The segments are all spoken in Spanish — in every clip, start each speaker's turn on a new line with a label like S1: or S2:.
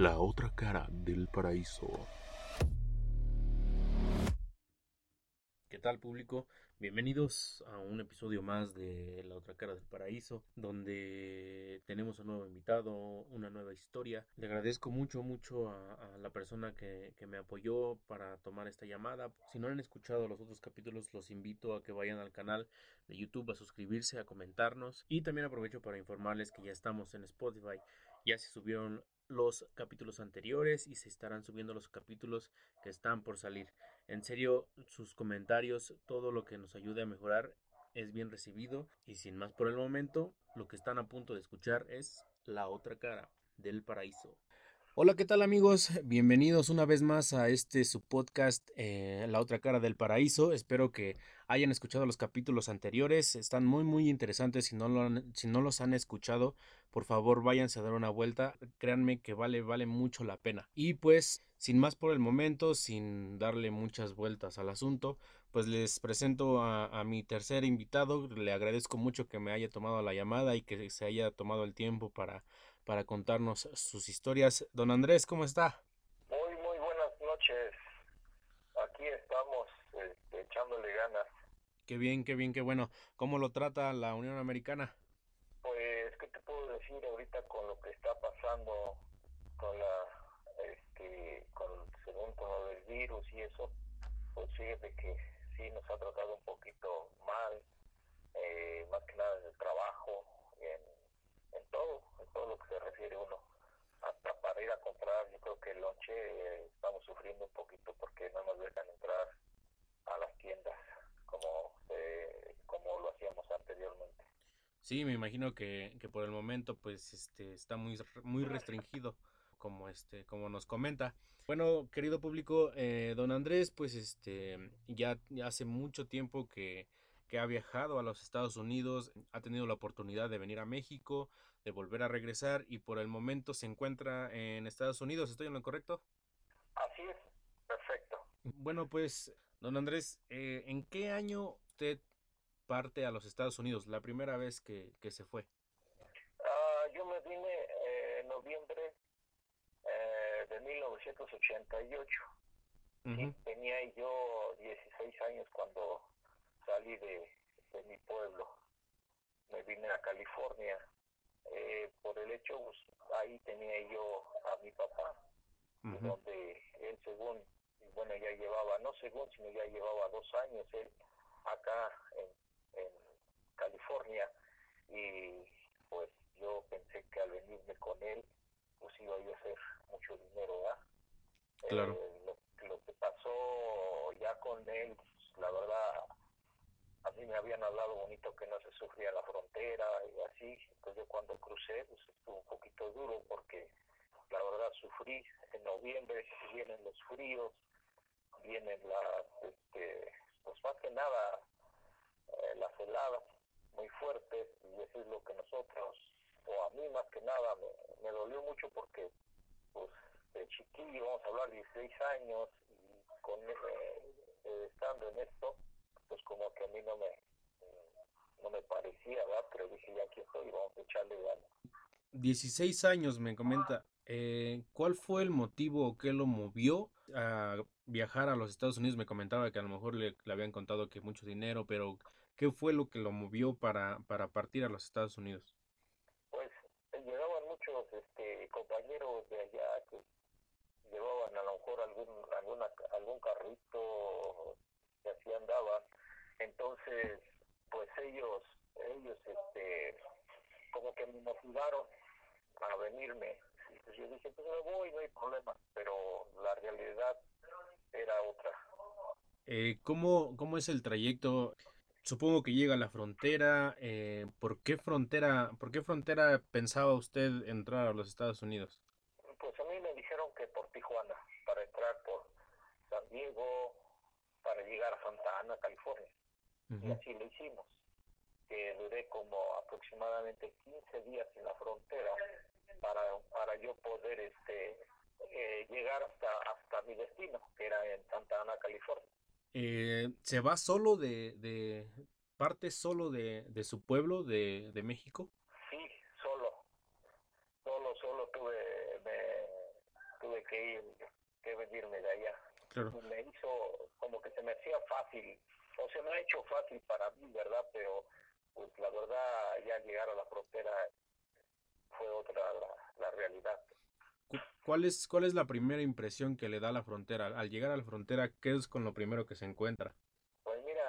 S1: La otra cara del paraíso. ¿Qué tal público? Bienvenidos a un episodio más de La otra cara del paraíso, donde tenemos un nuevo invitado, una nueva historia. Le agradezco mucho, mucho a, la persona que, que, me apoyó para tomar esta llamada. Si no han escuchado los otros capítulos, los invito a que vayan al canal de YouTube a suscribirse, a comentarnos. Y también aprovecho para informarles que ya estamos en Spotify. Ya se subieron los capítulos anteriores y se estarán subiendo los capítulos que están por salir. En serio, sus comentarios, todo lo que nos ayude a mejorar es bien recibido y sin más por el momento, lo que están a punto de escuchar es La otra cara del paraíso. Hola, ¿qué tal amigos? Bienvenidos una vez más a este su podcast eh, La otra cara del paraíso. Espero que hayan escuchado los capítulos anteriores. Están muy muy interesantes. Si no, lo si no los han escuchado, por favor váyanse a dar una vuelta. Créanme que vale, vale mucho la pena. Y pues, sin más por el momento, sin darle muchas vueltas al asunto, pues les presento a, a mi tercer invitado. Le agradezco mucho que me haya tomado la llamada y que se haya tomado el tiempo para para contarnos sus historias. Don Andrés, ¿cómo está?
S2: Muy, muy buenas noches. Aquí estamos este, echándole ganas.
S1: Qué bien, qué bien, qué bueno. ¿Cómo lo trata la Unión Americana?
S2: Pues, ¿qué te puedo decir ahorita con lo que está pasando con la, este, con, según con lo del virus y eso? Pues fíjate que sí nos ha tratado un poquito mal, eh, más que nada en el trabajo, en en todo, lo que se refiere uno. Hasta para ir a comprar, yo creo que el lonche eh, estamos sufriendo un poquito porque no nos dejan entrar a las tiendas como, como lo hacíamos anteriormente.
S1: Sí, me imagino que, que por el momento pues este está muy muy restringido como este como nos comenta. Bueno, querido público, eh, don Andrés pues este ya hace mucho tiempo que que ha viajado a los Estados Unidos, ha tenido la oportunidad de venir a México, de volver a regresar y por el momento se encuentra en Estados Unidos. ¿Estoy en lo correcto?
S2: Así es, perfecto.
S1: Bueno, pues, don Andrés, eh, ¿en qué año usted parte a los Estados Unidos? La primera vez que, que se fue.
S2: Uh, yo me vine eh, en noviembre eh, de 1988. tenía yo 16 años cuando salí de, mi pueblo, me vine a California. Eh, por el hecho, pues, ahí tenía yo a mi papá, donde él según, bueno, ya llevaba, no según, sino ya llevaba dos años él acá en, en California y pues yo pensé que al venirme con él, pues iba a hacer mucho dinero, ¿verdad?
S1: Claro.
S2: Eh, lo, lo que pasó ya con él, pues, la verdad, a mí me habían hablado bonito que no se sufría la frontera y así, entonces yo cuando crucé pues estuvo un poquito duro porque la verdad sufrí, en noviembre vienen los fríos, vienen las, este, pues más que nada eh, las heladas muy fuertes y eso es lo que nosotros, o a mí más que nada me, me dolió mucho porque pues de chiquillo, vamos a hablar 16 años y con eh, estando en esto, pues como que a mí no me, no me parecía, ¿verdad? Pero dije, ya aquí estoy, vamos a echarle ganas.
S1: 16 años, me comenta. Eh, ¿Cuál fue el motivo o qué lo movió a viajar a los Estados Unidos? Me comentaba que a lo mejor le, le, habían contado que mucho dinero, pero ¿qué fue lo que lo movió para, para partir a los Estados Unidos?
S2: Pues llegaban muchos este, compañeros de allá que llevaban a lo mejor algún, alguna, algún carrito que así andaban entonces, pues ellos, ellos, este, como que me motivaron a venirme. Pues yo dije, pues me voy, no hay problema, pero la realidad era otra.
S1: Eh, ¿cómo, ¿Cómo es el trayecto? Supongo que llega a la frontera. Eh, ¿Por qué frontera, por qué frontera pensaba usted entrar a los Estados Unidos?
S2: Pues a mí me dijeron que por Tijuana, para entrar por San Diego, para llegar a Santa Ana, California y así lo hicimos. Que duré como aproximadamente 15 días en la frontera para, para yo poder este eh, llegar hasta, hasta mi destino, que era en Santa Ana, California.
S1: Eh, ¿Se va solo de, de parte solo de, de su pueblo, de, de México?
S2: Sí, solo. Solo, solo tuve, me me hizo como que se me hacía fácil, o se me ha hecho fácil para mí, ¿verdad? Pero pues la verdad ya llegar a la frontera fue otra la, realidad.
S1: ¿Cuál es, ¿Cuál es la primera impresión que le da la frontera? Al llegar a la frontera, ¿qué es con lo primero que se encuentra?
S2: Pues mira,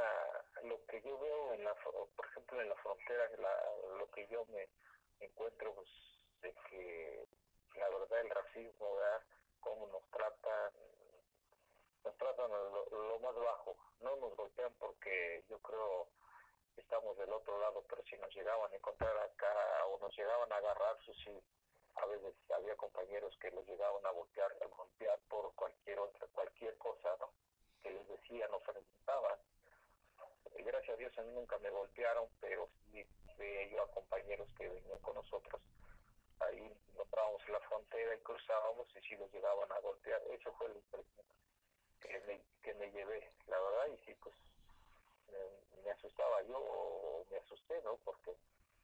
S2: lo que yo veo, en la, por ejemplo, en la frontera, lo que yo me encuentro, pues, de que la verdad el racismo, ¿verdad? Cómo nos tratan, nos tratan lo, lo más bajo. No nos golpean porque yo creo estamos del otro lado, pero si nos llegaban a encontrar acá o nos llegaban a agarrar, sí, a veces había compañeros que los llegaban a voltear, a golpear por cualquier otra, cualquier cosa, ¿no? Que les decían o preguntaban. Gracias a Dios a mí nunca me golpearon, pero sí veía yo a compañeros que venían con nosotros. Ahí en la frontera y cruzábamos y si los llegaban a golpear. Eso fue la impresión que me, que me llevé, la verdad, y sí, pues me, asustaba yo o me asusté, ¿no? Porque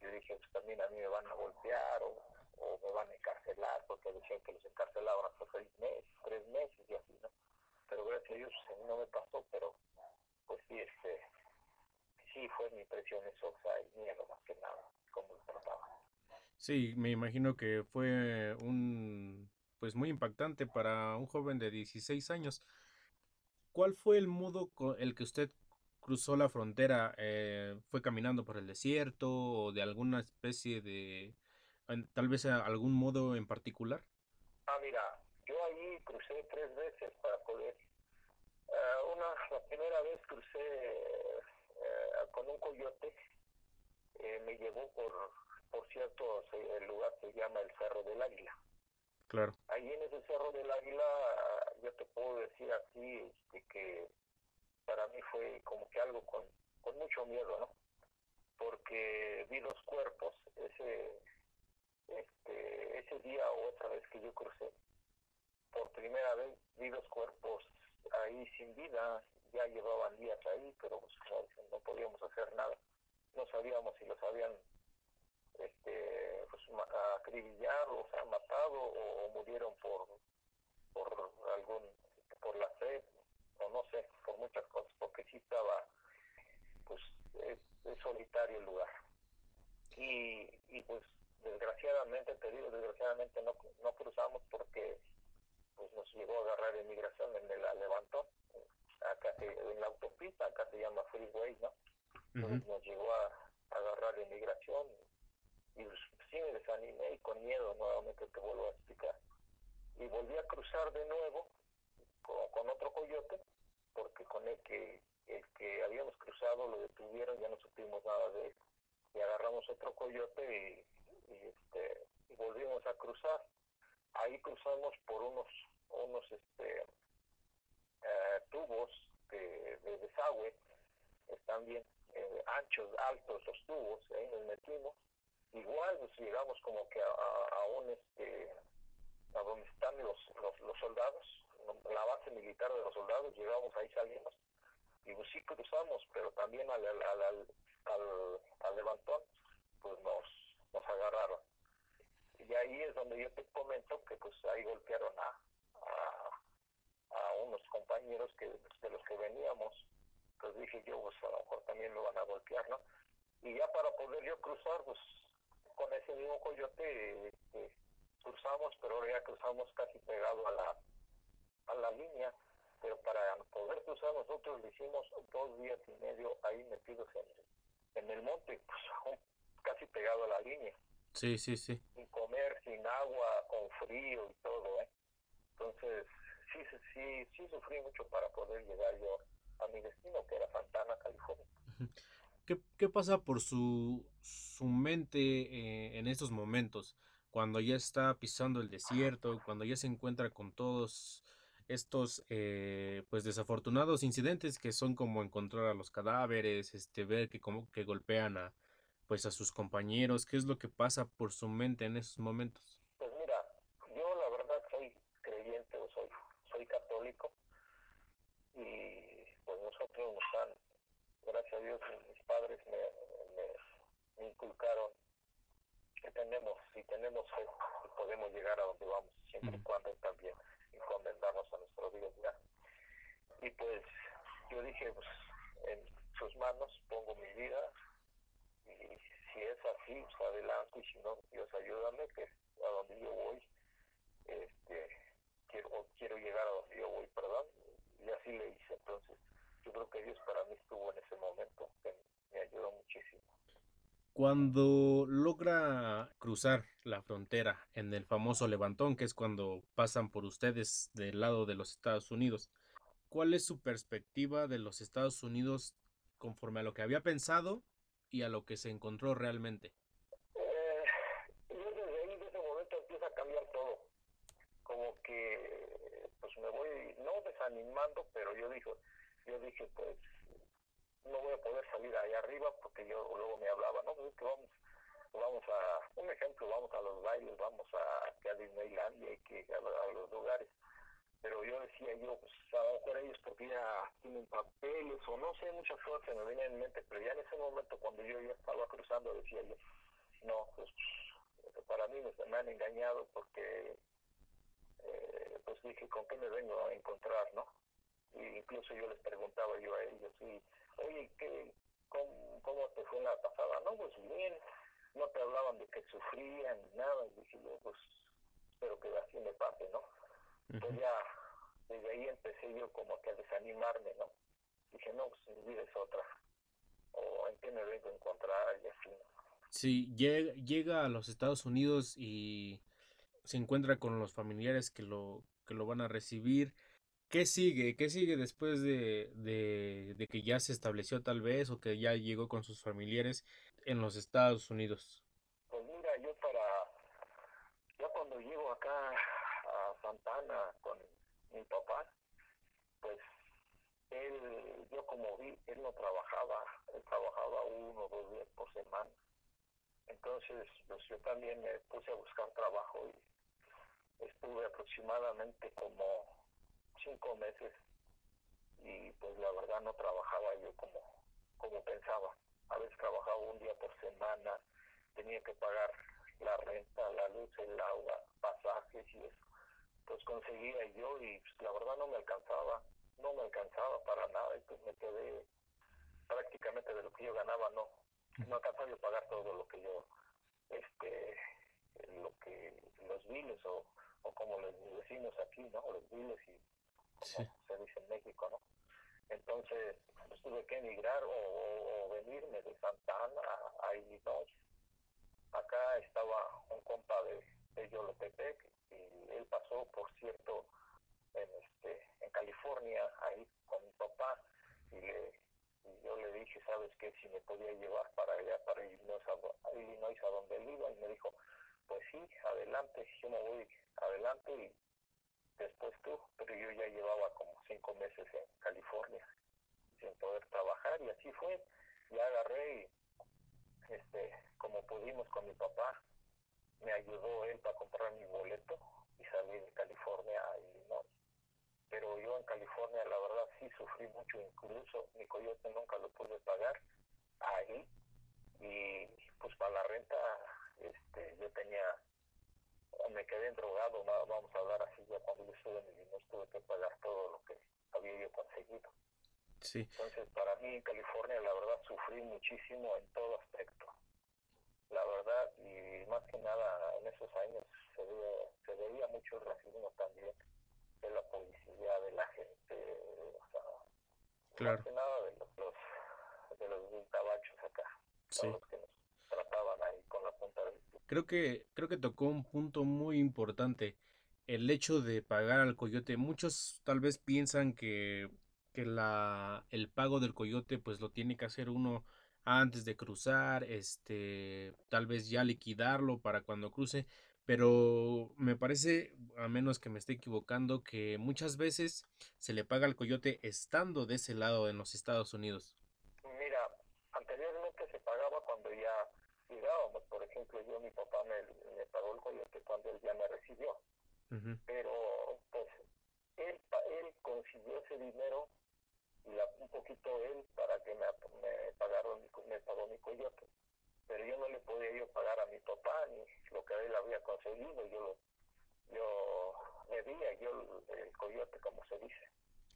S2: yo dije, pues también a mí me van a golpear o, o me van a encarcelar, porque decían que los encarcelaban hasta seis meses, tres meses y así, ¿no? Pero gracias a Dios a mí no me pasó, pero pues sí, este, sí fue mi impresión eso, o sea, el miedo más que nada, como lo trataba.
S1: Sí, me imagino que fue un, pues muy impactante para un joven de 16 años. ¿Cuál fue el modo con el que usted cruzó la frontera, eh, fue caminando por el desierto o de alguna especie de, tal vez algún modo en particular?
S2: Ah, mira, yo ahí crucé tres veces para poder. Uh, una, la primera vez crucé uh, con un coyote, eh, me llevó por, por cierto, el lugar se llama el Cerro del Águila.
S1: Claro.
S2: Ahí en ese Cerro del Águila, yo te puedo decir así, este, que para mí fue como que algo con, con mucho miedo, ¿no? Porque vi dos cuerpos ese, este, ese día o otra vez que yo crucé. Por primera vez vi dos cuerpos ahí sin vida, ya llevaban días ahí, pero pues, no podíamos hacer nada. No sabíamos si los habían este, pues, acribillado, o sea, matado o, murieron por, por algún, por la sed, o no sé, por muchas cosas, porque sí estaba, pues, es, solitario el lugar. Y, y pues, desgraciadamente, te digo, desgraciadamente no, no cruzamos porque pues nos llegó a agarrar inmigración en el Levantón, acá en la autopista, acá se llama Freeway, ¿no? nos llegó a, agarrar inmigración y sí me desanimé y con miedo nuevamente te vuelvo a explicar. Y volví a cruzar de nuevo con, otro coyote, porque con el que, el que habíamos cruzado lo detuvieron, ya no supimos nada de él. Y agarramos otro coyote y, este, volvimos a cruzar. Ahí cruzamos por unos, unos este, eh, tubos de, desagüe, están bien eh, anchos, altos los tubos, ahí nos metimos. Igual pues, llegamos como que a, a, un este a donde están los, los, los soldados, la base militar de los soldados, llegamos ahí salimos y pues sí cruzamos, pero también al, al, al, al, levantón pues nos, nos agarraron. Y ahí es donde yo te comento que pues ahí golpearon a, a, unos compañeros que de los que veníamos, pues dije yo pues a lo mejor también lo van a golpear, ¿no? Y ya para poder yo cruzar pues con ese mismo coyote este, cruzamos, pero ahora ya cruzamos casi pegado a la a la línea, pero para poder cruzar nosotros lo hicimos dos días y medio ahí metidos en, en el monte, pues casi pegado a la línea.
S1: Sí, sí, sí.
S2: Sin comer, sin agua, con frío y todo, ¿eh? Entonces, sí, sí, sí sufrí mucho para poder llegar yo a mi destino, que era Santana, California.
S1: ¿Qué, qué pasa por su, su mente eh, en estos momentos? Cuando ya está pisando el desierto, cuando ya se encuentra con todos estos eh, pues desafortunados incidentes que son como encontrar a los cadáveres, este ver que como que golpean a pues a sus compañeros, qué es lo que pasa por su mente en esos momentos.
S2: Pues mira, yo la verdad soy creyente o soy soy católico y pues nosotros nos han, gracias a Dios mis padres me, me, inculcaron que tenemos si tenemos fe podemos llegar a donde vamos siempre y cuando también encomendarnos a nuestro Dios. pues, en sus manos pongo mi vida y si es así, pues adelante y si no, Dios ayúdame que a donde yo voy, este, quiero, quiero llegar a donde yo voy, perdón, y así le hice. Entonces, para mí estuvo en ese momento, me ayudó muchísimo.
S1: Cuando logra cruzar la frontera en el famoso levantón, que es cuando pasan por ustedes del lado de los Estados Unidos, ¿cuál es su perspectiva de los Estados Unidos conforme a lo que había pensado y a lo que se encontró realmente?
S2: Eh, yo desde ahí, de ese momento, empieza a cambiar todo. Como que, pues me voy, no desanimando, pero yo dije, yo pues no voy a poder salir ahí arriba porque yo luego me hablaba, no, pues vamos, vamos a, un ejemplo, vamos a los bailes, vamos a, a Disneylandia y que a, los lugares. Pero yo decía yo, pues a lo mejor ellos porque ya tienen papeles o no sé, muchas cosas que me venían en mente, pero ya en ese momento cuando yo ya estaba cruzando decía yo, no, pues para mí me, me han engañado porque eh, pues dije, ¿con qué me vengo a encontrar, no? Y incluso yo les preguntaba yo a ellos, y, oye, ¿qué, cómo, ¿cómo te fue la pasada? No, pues bien, no te hablaban de que sufrían nada, y dije yo, pues espero que así me pase, ¿no? Entonces ya, desde ahí empecé yo como que a desanimarme, ¿no? Dije, no, pues mi vida es otra, o en qué me vengo a encontrar, y así, ¿no?
S1: Sí, llega, llega a los Estados Unidos y se encuentra con los familiares que lo, que lo van a recibir. ¿Qué sigue? ¿Qué sigue después de, de, de, que ya se estableció tal vez o que ya llegó con sus familiares en los Estados Unidos?
S2: Pues mira, yo para, ya cuando llego acá a Santana con mi papá, pues él, yo como vi, él no trabajaba, él trabajaba uno o dos días por semana. Entonces, pues yo también me puse a buscar trabajo y estuve aproximadamente como cinco meses y pues la verdad no trabajaba yo como, como pensaba. A veces trabajaba un día por semana, tenía que pagar la renta, la luz, el agua, pasajes y eso. Pues conseguía yo y pues, la verdad no me alcanzaba, no me alcanzaba para nada y pues me quedé prácticamente de lo que yo ganaba, no, no alcanzaba yo pagar todo lo que yo, este, lo que, los biles o, o como les decimos aquí, ¿no? Los biles y como se dice en México, ¿no? Entonces, pues, tuve que emigrar o, venirme de Santa Ana a, a Illinois. Acá estaba un compa de, de Yolotepec y él pasó, por cierto, en, este, en California, ahí con mi papá, y, le, y yo le dije, ¿sabes qué? Si me podía llevar para allá, para Illinois, a, Illinois, a donde él iba, y me dijo, pues sí, adelante, yo me voy adelante después tú, pero yo ya llevaba como cinco meses en California sin poder trabajar y así fue, ya agarré y este, como pudimos con mi papá, me ayudó él para comprar mi boleto y salir de California a Illinois. Pero yo en California la verdad sí sufrí mucho, incluso mi coyote nunca lo pude pagar ahí y pues para la renta este, yo tenía me quedé drogado, vamos a hablar así, ya cuando yo estuve en Illinois tuve que pagar todo lo que había yo conseguido.
S1: Sí.
S2: Entonces, para mí en California, la verdad, sufrí muchísimo en todo aspecto. La verdad, y más que nada, en esos años se veía, se veía mucho el racismo también de la policía, de la gente, o sea,
S1: claro.
S2: más que nada de los, los de los tabachos acá,
S1: sí.
S2: los que nos trataban ahí con la punta del
S1: Creo que, creo que tocó un punto muy importante, el hecho de pagar al coyote. Muchos tal vez piensan que, que la, el pago del coyote pues lo tiene que hacer uno antes de cruzar, este, tal vez ya liquidarlo para cuando cruce, pero me parece, a menos que me esté equivocando, que muchas veces se le paga al coyote estando de ese lado en los Estados Unidos.
S2: Mira, anteriormente se pagaba cuando ya llegábamos, por ejemplo, yo, mi papá me, me pagó el coyote cuando él ya me recibió,
S1: Uh -huh.
S2: pero pues él, él consiguió ese dinero y la, un poquito él para que me, me pagaron me pagó mi coyote pero yo no le podía yo pagar a mi papá ni lo que él había conseguido yo lo yo debía yo el, coyote como se dice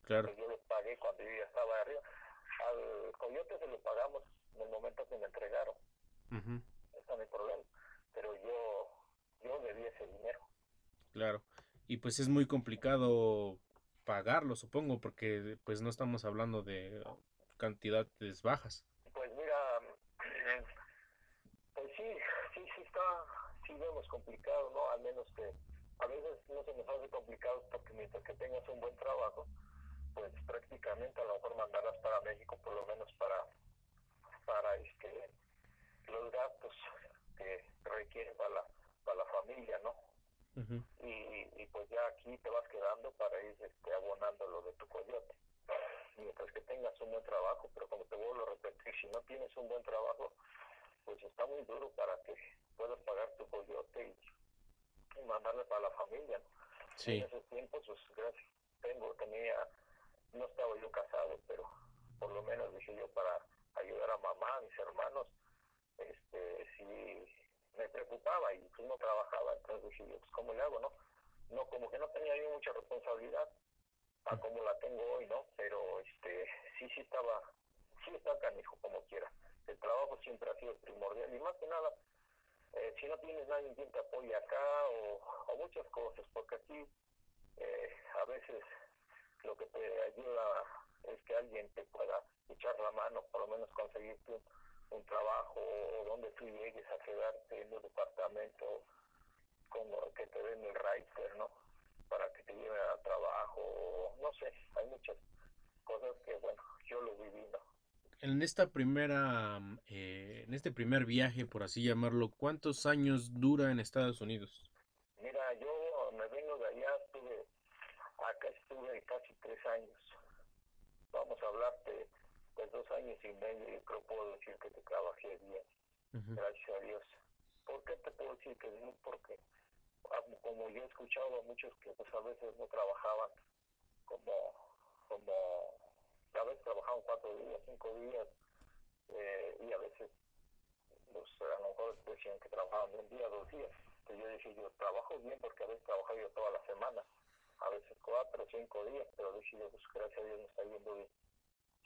S1: claro
S2: yo lo pagué cuando yo ya estaba arriba al coyote se lo pagamos en el momento que me entregaron. Uh Ese es mi problema. Pero yo, yo debí ese dinero.
S1: Claro. Y pues es muy complicado pagarlo, supongo, porque pues no estamos hablando de cantidades bajas.
S2: Pues mira, pues sí, sí, sí está, sí vemos complicado, ¿no? Al menos que a veces no se nos hace complicado porque mientras que tengas un buen trabajo, pues prácticamente a lo mejor mandarás para México por lo menos para para este los gastos que requiere para la, para la familia, ¿no? Y, y, pues ya aquí te vas quedando para ir este, abonando lo de tu coyote. Mientras que tengas un buen trabajo, pero como te vuelvo a repetir, si no tienes un buen trabajo, pues está muy duro para que puedas pagar tu coyote y, y mandarle para la familia. ¿no? Sí. En ese tiempo, pues gracias, tengo, tenía no estaba yo casado, pero por lo menos dije yo para ayudar a mamá, a mis hermanos, este, sí me preocupaba y pues no trabajaba, entonces dije pues cómo le hago, ¿no? No, como que no tenía yo mucha responsabilidad a como la tengo hoy, ¿no? Pero este, sí, sí estaba, sí está canijo como quiera. El trabajo siempre ha sido primordial y más que nada, eh, si no tienes nadie quien te apoye acá o, muchas cosas, porque aquí eh, a veces lo que te ayuda es que alguien te pueda echar la mano, por lo menos conseguirte un, trabajo o donde tú llegues a quedarte en un departamento como que te den el writer, ¿no? Para que te lleven al trabajo, no sé, hay muchas cosas que, bueno, yo lo viví, ¿no?
S1: En esta primera, eh, en este primer viaje, por así llamarlo, ¿cuántos años dura en Estados Unidos?
S2: Mira, yo me vengo de allá, estuve acá estuve casi tres años. Vamos a hablarte dos años y medio y creo puedo decir que te trabajé bien, gracias a Dios. ¿Por qué te puedo decir que bien? Porque ah, como yo he escuchado a muchos que pues a veces no trabajaban como, como a veces trabajaban cuatro días, cinco días eh, y a veces pues, a lo mejor decían que trabajaban un día, dos días. Entonces yo dije, yo trabajo bien porque a veces trabajo yo toda la semana a veces cuatro cinco días, pero dije yo, pues gracias a Dios me está yendo bien.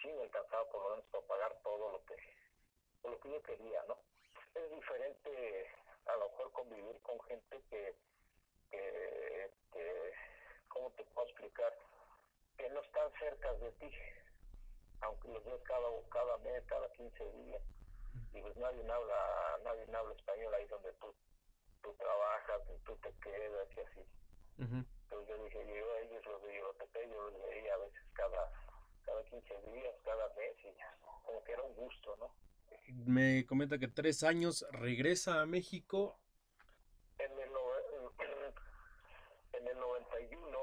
S2: Sí, me alcanzaba por lo menos para pagar todo lo que, lo que yo quería, ¿no? Es diferente a lo mejor convivir con gente que, que, que ¿cómo te puedo explicar? Que no están cerca de ti, aunque los ves cada, cada mes, cada 15 días. Y pues nadie habla, nadie habla español ahí donde tú, tú trabajas, tú te quedas y así. Entonces yo dije, yo a ellos los de yo los veía a veces cada, cada 15 días, cada mes, y como que era un gusto, ¿no?
S1: Me comenta que tres años regresa a México.
S2: En el, en el 91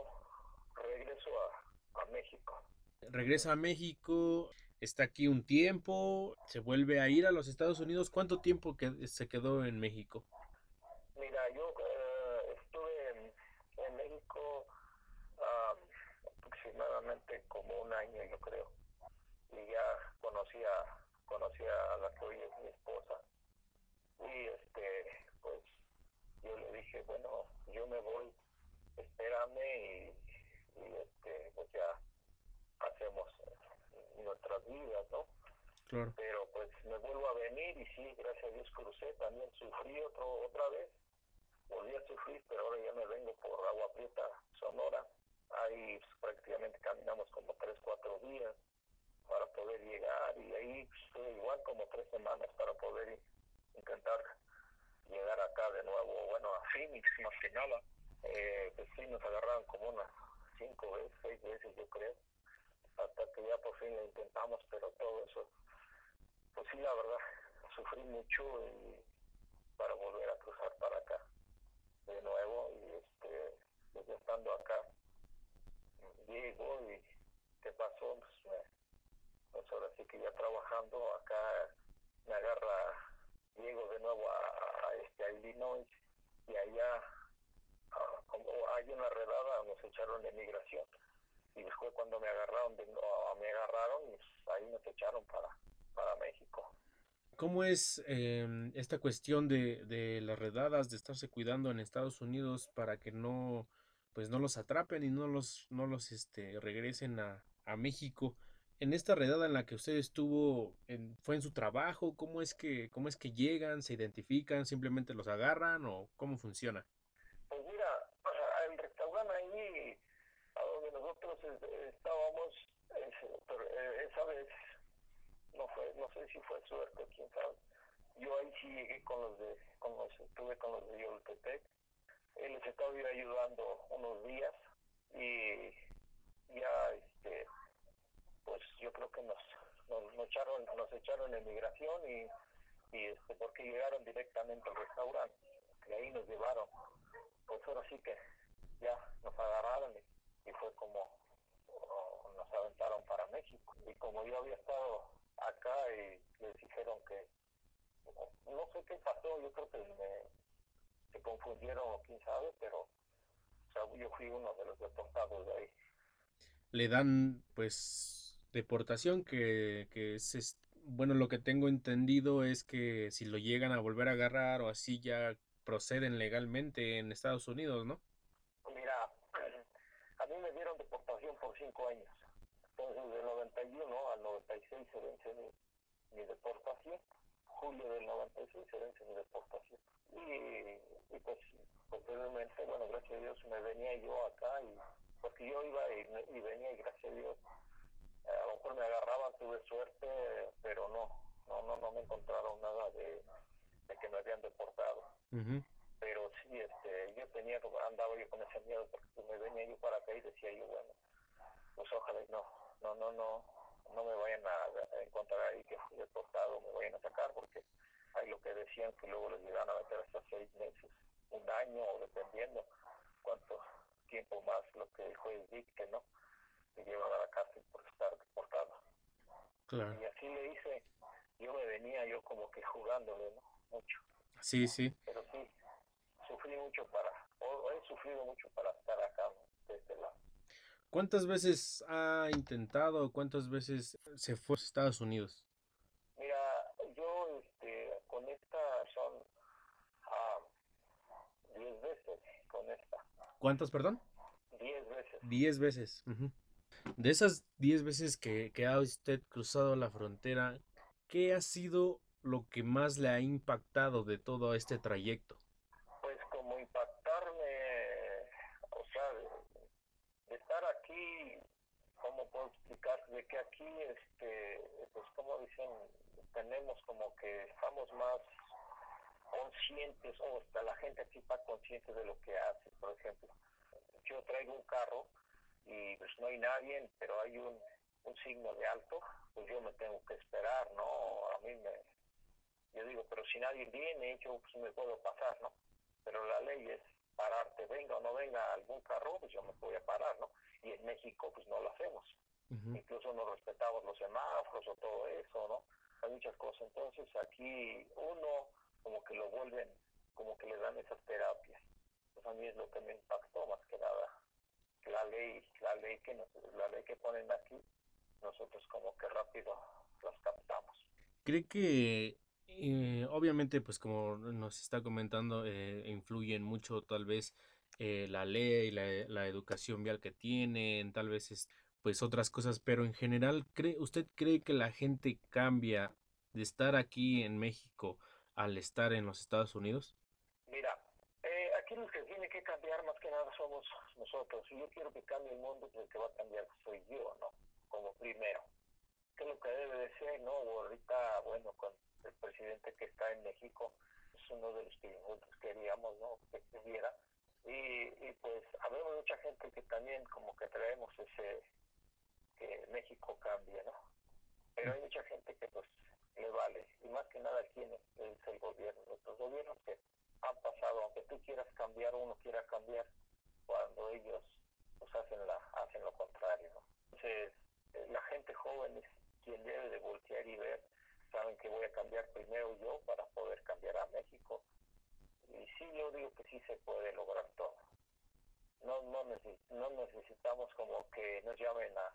S2: regreso a, a México.
S1: Regresa a México, está aquí un tiempo, se vuelve a ir a los Estados Unidos. ¿Cuánto tiempo que se quedó en México?
S2: Mira, yo aproximadamente como un año yo creo. Y ya conocía conocía a la que hoy es mi esposa. Y este pues yo le dije bueno yo me voy espérame y, y este pues ya hacemos nuestras vidas no claro. pero pues me vuelvo a venir y sí gracias a Dios crucé también sufrí otro otra vez. Volví a sufrir pero ahora ya me vengo por agua prieta sonora ahí pues, prácticamente caminamos como tres, cuatro días para poder llegar y ahí pues, igual como tres semanas para poder intentar llegar acá de nuevo, bueno, a Phoenix más que nada. Eh, pues sí, nos agarraron como unas cinco veces, seis veces yo creo, hasta que ya por fin lo intentamos, pero todo eso, pues sí, la verdad, sufrí mucho y para volver a cruzar para acá de nuevo y este, pues estando acá, llego y ¿qué pasó? Pues, pues, ahora sí que ya trabajando acá me agarra, llego de nuevo a, este, a Illinois y allá como hay una redada nos echaron de migración y después cuando me agarraron me agarraron pues, ahí nos echaron para, para México.
S1: ¿Cómo es eh, esta cuestión de, de las redadas, de estarse cuidando en Estados Unidos para que no pues no los atrapen y no los, no los este, regresen a, a México. en esta redada en la que usted estuvo, en, ¿fue en su trabajo? ¿Cómo es que, cómo es que llegan, se identifican, simplemente los agarran o cómo funciona?
S2: Pues mira, el restaurante ahí, a donde nosotros estábamos, eh, esa vez, no fue, no sé si fue suerte, quién sabe. Yo ahí sí llegué con los de, con los, estuve con los de Yoltepec. Él les estaba ayudando unos días y ya, este, pues yo creo que nos, nos, echaron nos echaron en migración y, y este porque llegaron directamente al restaurante y ahí nos llevaron. Pues ahora sí que ya nos agarraron y, fue como nos aventaron para México. Y como yo había estado acá y les dijeron que no sé qué pasó yo creo que me confundieron o quién sabe pero o sea, yo fui uno de los deportados de ahí
S1: le dan pues deportación que, que es, bueno, lo que tengo entendido es que si lo llegan a volver a agarrar o así ya proceden legalmente en Estados Unidos, ¿no?
S2: Mira, a mí me dieron deportación por cinco años. Entonces, del 91 al 96 se vence mi, mi deportación. Julio del 96 se vence mi deportación. Y, y pues, posteriormente, bueno, gracias a Dios me venía yo acá y porque yo iba y, y venía y gracias a Dios a lo mejor me agarraban, tuve suerte, pero no, no, no, no me encontraron nada de, de que me habían deportado. Pero sí, este, yo tenía, andaba yo con ese miedo porque me venía yo para acá y decía yo, bueno, pues ojalá no, no, no, no, no me vayan a encontrar ahí que fui deportado, me vayan a sacar porque hay lo que decían que luego les llegan a meter hasta seis meses, un año o dependiendo cuánto tiempo más lo que el juez dicte, ¿no? me llevan a la cárcel por estar deportado. Claro. Y así le hice, yo me venía yo como que jugándole, ¿no? Mucho.
S1: Sí, sí.
S2: Pero sí, sufrí mucho para, o he sufrido mucho para estar acá, de este lado.
S1: ¿Cuántas veces ha intentado, cuántas veces se fue a Estados Unidos?
S2: Mira, yo este, con esta son ah, diez veces, con esta.
S1: ¿Cuántas, perdón?
S2: Diez veces.
S1: Diez veces. Uh de esas 10 veces que, que ha usted cruzado la frontera, ¿qué ha sido lo que más le ha impactado de todo este trayecto?
S2: Pues como impactarme, o sea, estar aquí, ¿cómo puedo explicar? De que aquí, este, pues como dicen, tenemos como que estamos más conscientes, o hasta la gente aquí está consciente de lo que hace, por ejemplo. Yo traigo un carro y pues no hay nadie, pero hay un, un signo de alto, pues yo me tengo que esperar, ¿no? A mí me, yo digo, pero si nadie viene, yo pues me puedo pasar, ¿no? Pero la ley es pararte, venga o no venga algún carro, pues yo me voy a parar, ¿no? Y en México pues no lo hacemos. Incluso no respetamos los semáforos o todo eso, ¿no? Hay muchas cosas. Entonces aquí uno como que lo vuelven, como que le dan esas terapias. Pues a mí es lo que me impactó más que nada la ley, la ley que la ley que ponen aquí, nosotros como que rápido las captamos.
S1: ¿Cree que eh, obviamente pues como nos está comentando eh, influyen mucho tal vez eh, la ley, la, la, educación vial que tienen, tal vez es, pues otras cosas, pero en general, ¿cree, ¿usted cree que la gente cambia de estar aquí en México al estar en los Estados Unidos?
S2: los que tiene que cambiar más que nada somos nosotros. Si yo quiero que cambie el mundo, pues el que va a cambiar soy yo, ¿no? Como primero. ¿Qué es lo que debe de no? ahorita, bueno, con el presidente que está en México, es uno de los que nosotros queríamos, ¿no? Que estuviera. Y, y pues habemos mucha gente que también como que traemos ese, que México cambie, ¿no? Pero hay mucha gente que pues le vale. Y más que nada quién es el gobierno. Nuestros gobiernos que han pasado, aunque tú quieras cambiar, uno quiera cambiar, cuando ellos pues hacen la hacen lo contrario. ¿no? Entonces, eh, la gente joven es quien debe de voltear y ver, saben que voy a cambiar primero yo para poder cambiar a México. Y sí, yo digo que sí se puede lograr todo. No, no, no necesitamos como que nos llamen a,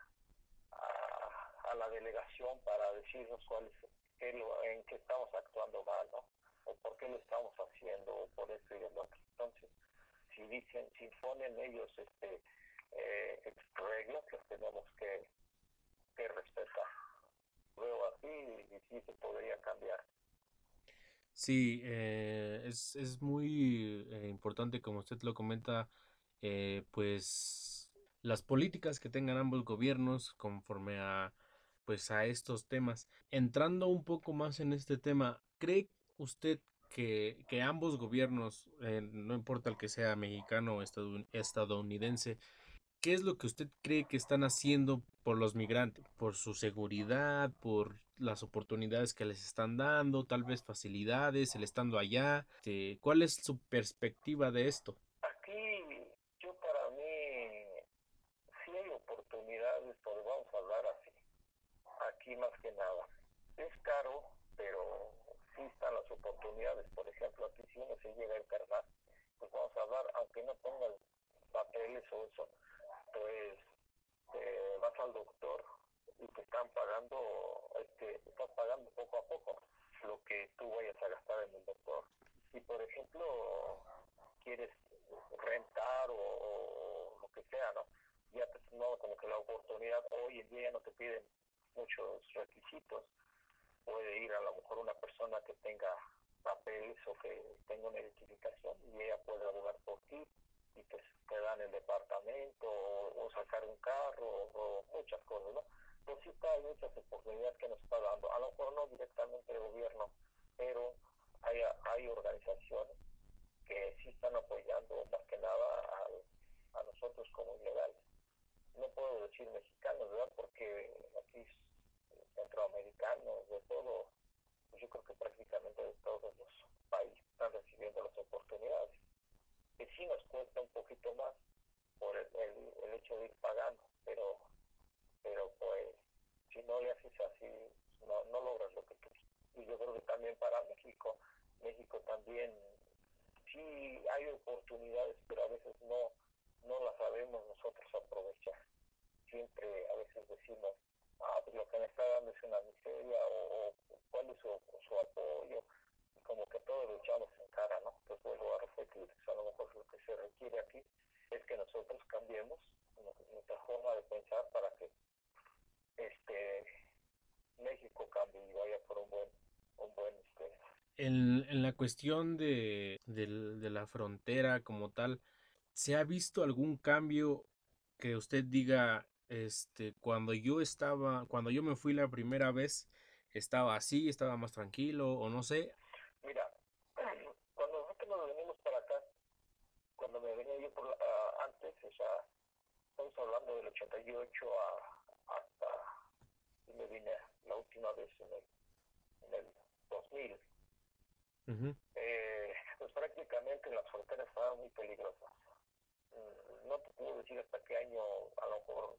S2: a, la delegación para decirnos cuál es, qué, en qué estamos actuando mal, ¿no? o por qué lo estamos haciendo o por eso y lo otro. Entonces, si dicen, si ponen ellos este eh, reglas, las tenemos que, que respetar veo así y, y
S1: sí se podría cambiar. Sí, eh, es, es, muy eh, importante, como usted lo comenta, eh, pues las políticas que tengan ambos gobiernos conforme a pues a estos temas. Entrando un poco más en este tema, ¿cree usted que, que ambos gobiernos, no importa el que sea mexicano o estadounidense, ¿qué es lo que usted cree que están haciendo por los migrantes? ¿Por su seguridad? ¿Por las oportunidades que les están dando? Tal vez facilidades, el estando allá. Este, ¿Cuál es su perspectiva de esto?
S2: Aquí, yo para mí, sí hay oportunidades, pero vamos a hablar así. Aquí más que nada. Es caro, pero sí están las oportunidades. Por ejemplo, aquí si uno se llega a enfermar, pues vamos a hablar, aunque no tengas papeles o eso, pues te vas al doctor y te están pagando, este, estás pagando poco a poco lo que tú vayas a gastar en el doctor. Si por ejemplo quieres rentar o, lo que sea, ¿no? Ya te dado como que la oportunidad, hoy en día ya no te piden muchos requisitos, puede ir a lo mejor una persona que tenga papeles o que tenga una identificación y ella puede abogar por ti y te dan el departamento o, sacar un carro o, muchas cosas, ¿no? Pues sí está, hay muchas oportunidades que nos está dando, a lo mejor no directamente el gobierno, pero hay, hay organizaciones que sí están apoyando más que nada a, a nosotros como ilegales. No puedo decir mexicanos, ¿verdad? Porque aquí centroamericanos, de todo, pues yo creo que prácticamente de todos los países están recibiendo las oportunidades. Que sí nos cuesta un poquito más por el, el, hecho de ir pagando, pero, pero pues si no le haces así, no, no logras lo que tú. Y yo creo que también para México, México también sí hay oportunidades, pero a veces no, no las sabemos nosotros aprovechar. Siempre a veces decimos, ah, pues lo que me está dando es una miseria o, o cuál es su, su, apoyo. Como que todos lo echamos en cara, ¿no? Pues vuelvo a repetir, a lo mejor lo que se requiere aquí es que nosotros cambiemos nuestra forma de pensar para que este México cambie y vaya por un buen, un buen este,
S1: en, en, la cuestión de, de, de, la frontera como tal, ¿se ha visto algún cambio que usted diga, este, cuando yo estaba, cuando yo me fui la primera vez, estaba así, estaba más tranquilo o no sé?
S2: Mira, cuando nosotros nos venimos para acá, cuando me venía yo por la, uh, antes, o sea, estamos hablando del 88 a, hasta, y me vine la última vez en el, en el 2000. Uh -huh. eh, pues prácticamente las fronteras estaban muy peligrosas. Mm, No te puedo decir hasta qué año a lo mejor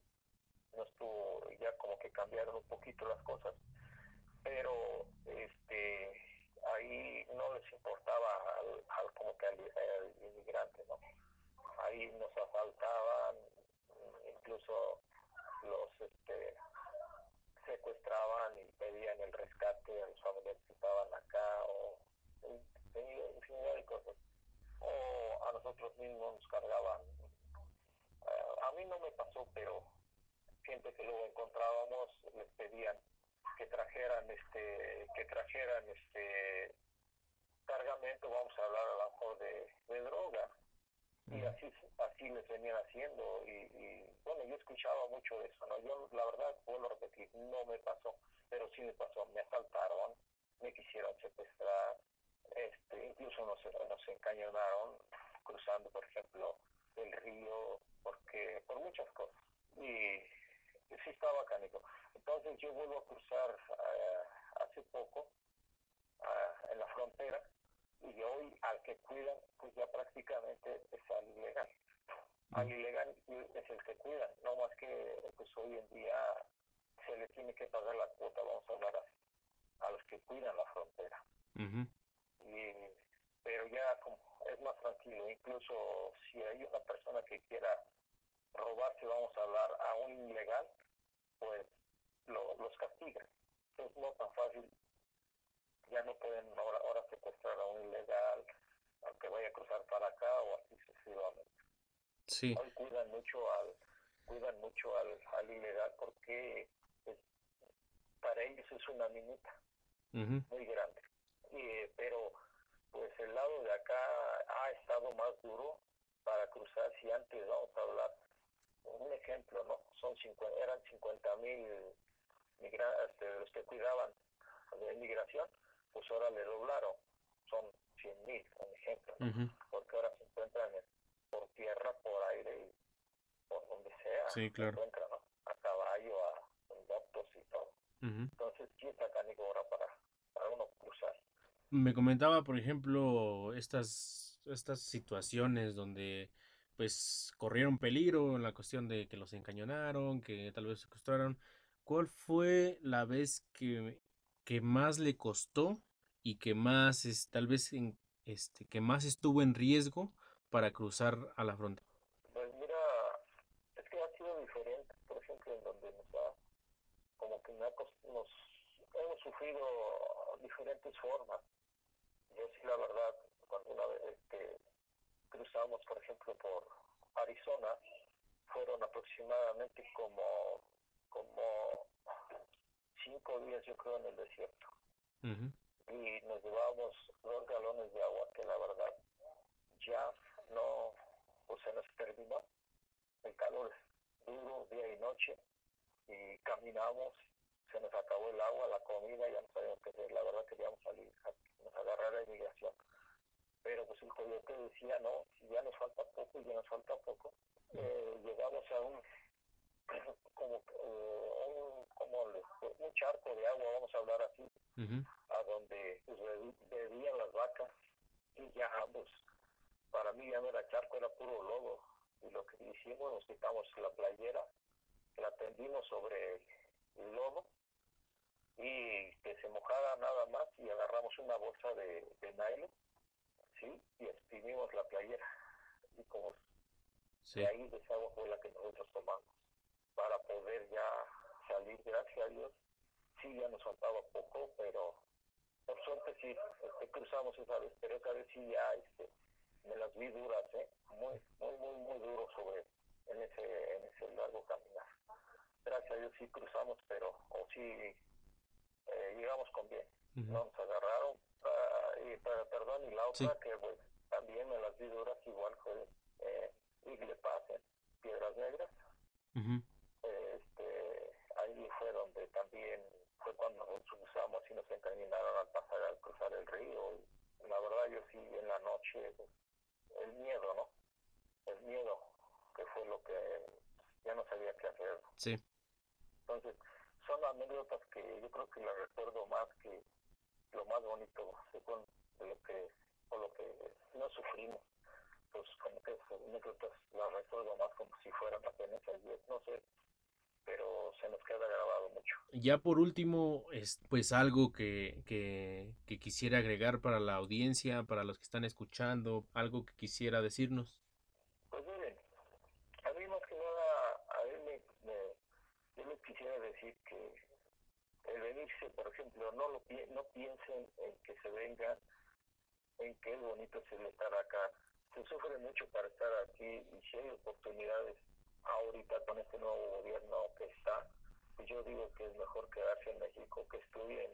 S2: no estuvo ya como que cambiaron un poquito las cosas, pero este ahí no les importaba al, como que al, inmigrante, ¿no? Ahí nos asaltaban, incluso los este secuestraban y pedían el rescate a los familiares que estaban acá o infinidad de cosas. O a nosotros mismos nos cargaban. Uh, a mí no me pasó, pero siempre que lo encontrábamos les pedían que trajeran este, que trajeran este cargamento, vamos a hablar a lo mejor de, de droga. Y así, así les venían haciendo. Y, y, bueno, yo escuchaba mucho eso, ¿no? Yo, la verdad, puedo repetir, no me pasó, pero sí me pasó. Me asaltaron, me quisieron secuestrar, este, incluso nos, nos encañonaron cruzando, por ejemplo, el río, porque por muchas cosas. Y sí estaba cánico. Entonces yo vuelvo a cruzar uh, hace poco uh, en la frontera y hoy al que cuidan, pues ya prácticamente es al ilegal. Al ilegal es el que cuidan, no más que pues hoy en día se le tiene que pagar la cuota, vamos a hablar así, a los que cuidan la frontera.
S1: Uh -huh.
S2: Y, pero ya como es más tranquilo, incluso si hay una persona que quiera robarse, vamos a hablar a un ilegal, pues lo, los castigan. Es no tan fácil, ya no pueden ahora, ahora secuestrar a un ilegal, aunque vaya a cruzar para acá o así sucesivamente.
S1: Sí.
S2: Hoy cuidan mucho al, cuidan mucho al, al ilegal porque pues, para ellos es una
S1: Uh -huh.
S2: muy grande. Y, pero acá ha estado más duro para cruzar si antes vamos a hablar un ejemplo no son 50, eran 50 mil este, los que cuidaban de inmigración pues ahora le doblaron son 100 mil un ejemplo porque ahora se encuentran por tierra por aire y por donde sea
S1: sí, claro.
S2: se encuentran ¿no? a caballo a motos y todo. Entonces sí está ahora para, para uno cruzar.
S1: Me comentaba por ejemplo estas estas situaciones donde pues corrieron peligro en la cuestión de que los encañonaron, que tal vez secuestraron. ¿Cuál fue la vez que, que más le costó y que más es, tal vez en, este que más estuvo en riesgo para cruzar a la frontera?
S2: Pues mira, es que ha sido diferente, por ejemplo, en donde nos ha, como que nos, hemos sufrido diferentes formas. Yo sí, la verdad, cuando una vez este, por ejemplo, por Arizona, fueron aproximadamente como, como cinco días, yo creo, en el desierto. Y nos llevábamos dos galones de agua, que la verdad ya no, pues se nos terminó. El calor es duro, día y noche, y caminamos, se nos acabó el agua, la comida, ya no sabíamos qué hacer. La verdad queríamos salir, nos agarrar la inmigración pero pues el coyote decía, no, ya nos falta poco, ya nos falta poco, eh, llegamos a un como eh, un, como un charco de agua, vamos a hablar así, a donde pues, bebían las vacas y ya pues para mí ya no era charco, era puro lodo. Y lo que hicimos nos quitamos la playera, la tendimos sobre el lodo y que se mojara nada más y agarramos una bolsa de, de nylon ¿sí? Y exprimimos la playera. Y como de ahí esa agua fue la que nosotros tomamos. Para poder ya salir, gracias a Dios, sí ya nos faltaba poco, pero por suerte sí, este, cruzamos esa vez, pero esa vez sí ya este, me las vi duras, ¿eh? muy, muy, muy, muy duro sobre en ese, en ese largo caminar. Gracias a Dios sí cruzamos, pero o sí eh, llegamos con bien. No nos agarraron, y, perdón, y la otra que pues también me las vi duras igual fue eh, Igle Pass en Piedras Negras. este, ahí fue donde también fue cuando nos usamos y nos encaminaron al pasar al cruzar el río. Y la verdad yo sí en la noche, el miedo, ¿no? El miedo, que fue lo que ya no sabía qué hacer.
S1: Sí.
S2: Entonces, son anécdotas que yo creo que las recuerdo más que lo más bonito de lo que o lo que no sufrimos. Pues como que anécdotas las recuerdo más como si fueran apenas ayer no sé pero se nos queda grabado mucho.
S1: Ya por último es pues algo que, que, que quisiera agregar para la audiencia para los que están escuchando algo que quisiera decirnos.
S2: Pues miren a mí más que nada a mí me, me yo les quisiera decir que el venirse, por ejemplo, no lo no piensen en que se vengan, en que es bonito estar acá. Se sufre mucho para estar aquí y si hay oportunidades ahorita con este nuevo gobierno que está, pues yo digo que es mejor quedarse en México, que estudien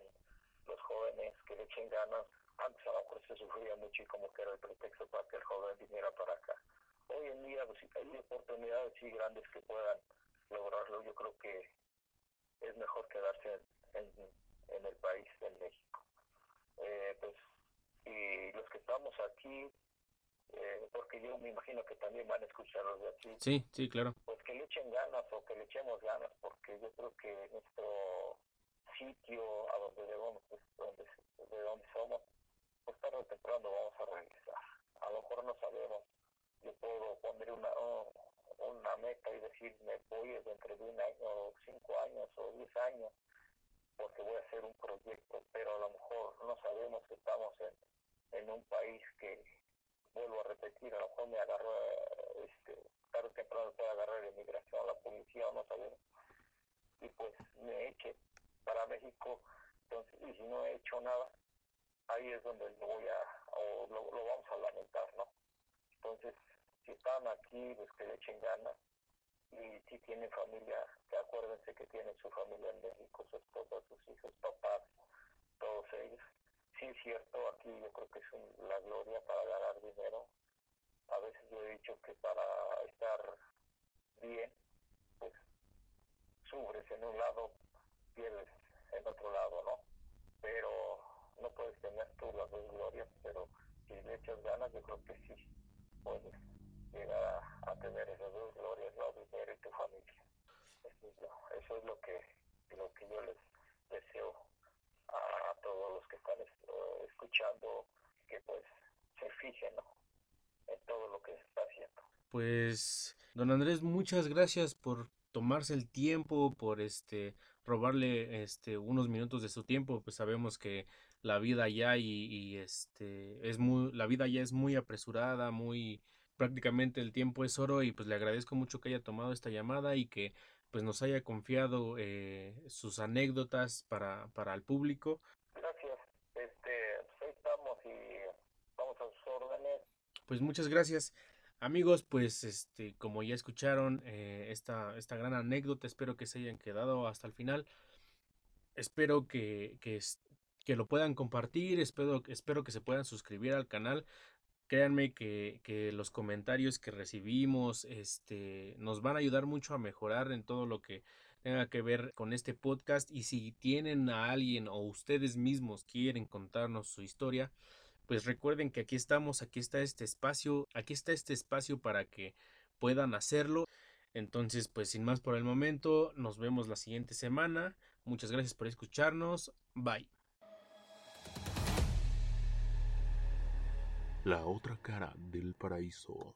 S2: los jóvenes, que le echen ganas. Antes a lo mejor se sufría mucho y como que era el pretexto para que el joven viniera para acá. Hoy en día pues, hay oportunidades y grandes que puedan lograrlo. Yo creo que es mejor quedarse en, en el país, en México. Eh, pues, y los que estamos aquí, eh, porque yo me imagino que también van a escuchar los de aquí.
S1: Sí, sí, claro.
S2: Pues que le echen ganas o que le echemos ganas, porque yo creo que nuestro sitio a donde debemos, pues, donde, de donde somos, pues tarde o temprano vamos a regresar. A lo mejor no sabemos, yo puedo poner una, una meta y decir, me voy dentro de un año, cinco años o diez años, porque voy a hacer un proyecto, pero a lo mejor no sabemos que estamos en, en un país que, vuelvo a repetir, a lo mejor me agarró, este, tarde o temprano puede agarrar la inmigración, la policía, no sabemos, y pues me eche para México, entonces, y si no he hecho nada, ahí es donde lo voy a, o lo vamos a lamentar, ¿no? Entonces, si están aquí, pues que le echen ganas, y si tienen familia, que acuérdense que tienen su familia en México, su esposa, sus hijos, papás, todos ellos. Sí es cierto, aquí yo creo que es la gloria para ganar dinero. A veces yo he dicho que para estar bien, pues sufres en un lado, pierdes en otro lado, ¿no? Pero no puedes tener tú las dos glorias, pero si le echas ganas, yo creo que sí puedes llegar a, tener esas dos glorias, ¿no? Dinero y tu familia. Eso es lo, que lo que yo les deseo a todos los que están escuchando que pues se fijen en todo lo que se está haciendo.
S1: Pues, don Andrés, muchas gracias por tomarse el tiempo, por este robarle este unos minutos de su tiempo, pues sabemos que la vida ya y, y este es muy la vida ya es muy apresurada, muy prácticamente el tiempo es oro y pues le agradezco mucho que haya tomado esta llamada y que pues nos haya confiado eh, sus anécdotas para, para el público.
S2: Gracias, este, pues estamos y vamos a sus órdenes.
S1: Pues muchas gracias. Amigos, pues este, como ya escucharon eh, esta, esta gran anécdota, espero que se hayan quedado hasta el final. Espero que, que, que lo puedan compartir, espero, espero que se puedan suscribir al canal créanme que, que, los comentarios que recibimos este, nos van a ayudar mucho a mejorar en todo lo que tenga que ver con este podcast y si tienen a alguien o ustedes mismos quieren contarnos su historia pues recuerden que aquí estamos aquí está este espacio aquí está este espacio para que puedan hacerlo. Entonces pues sin más por el momento nos vemos la siguiente semana. Muchas gracias por escucharnos. Bye
S3: La otra cara del paraíso.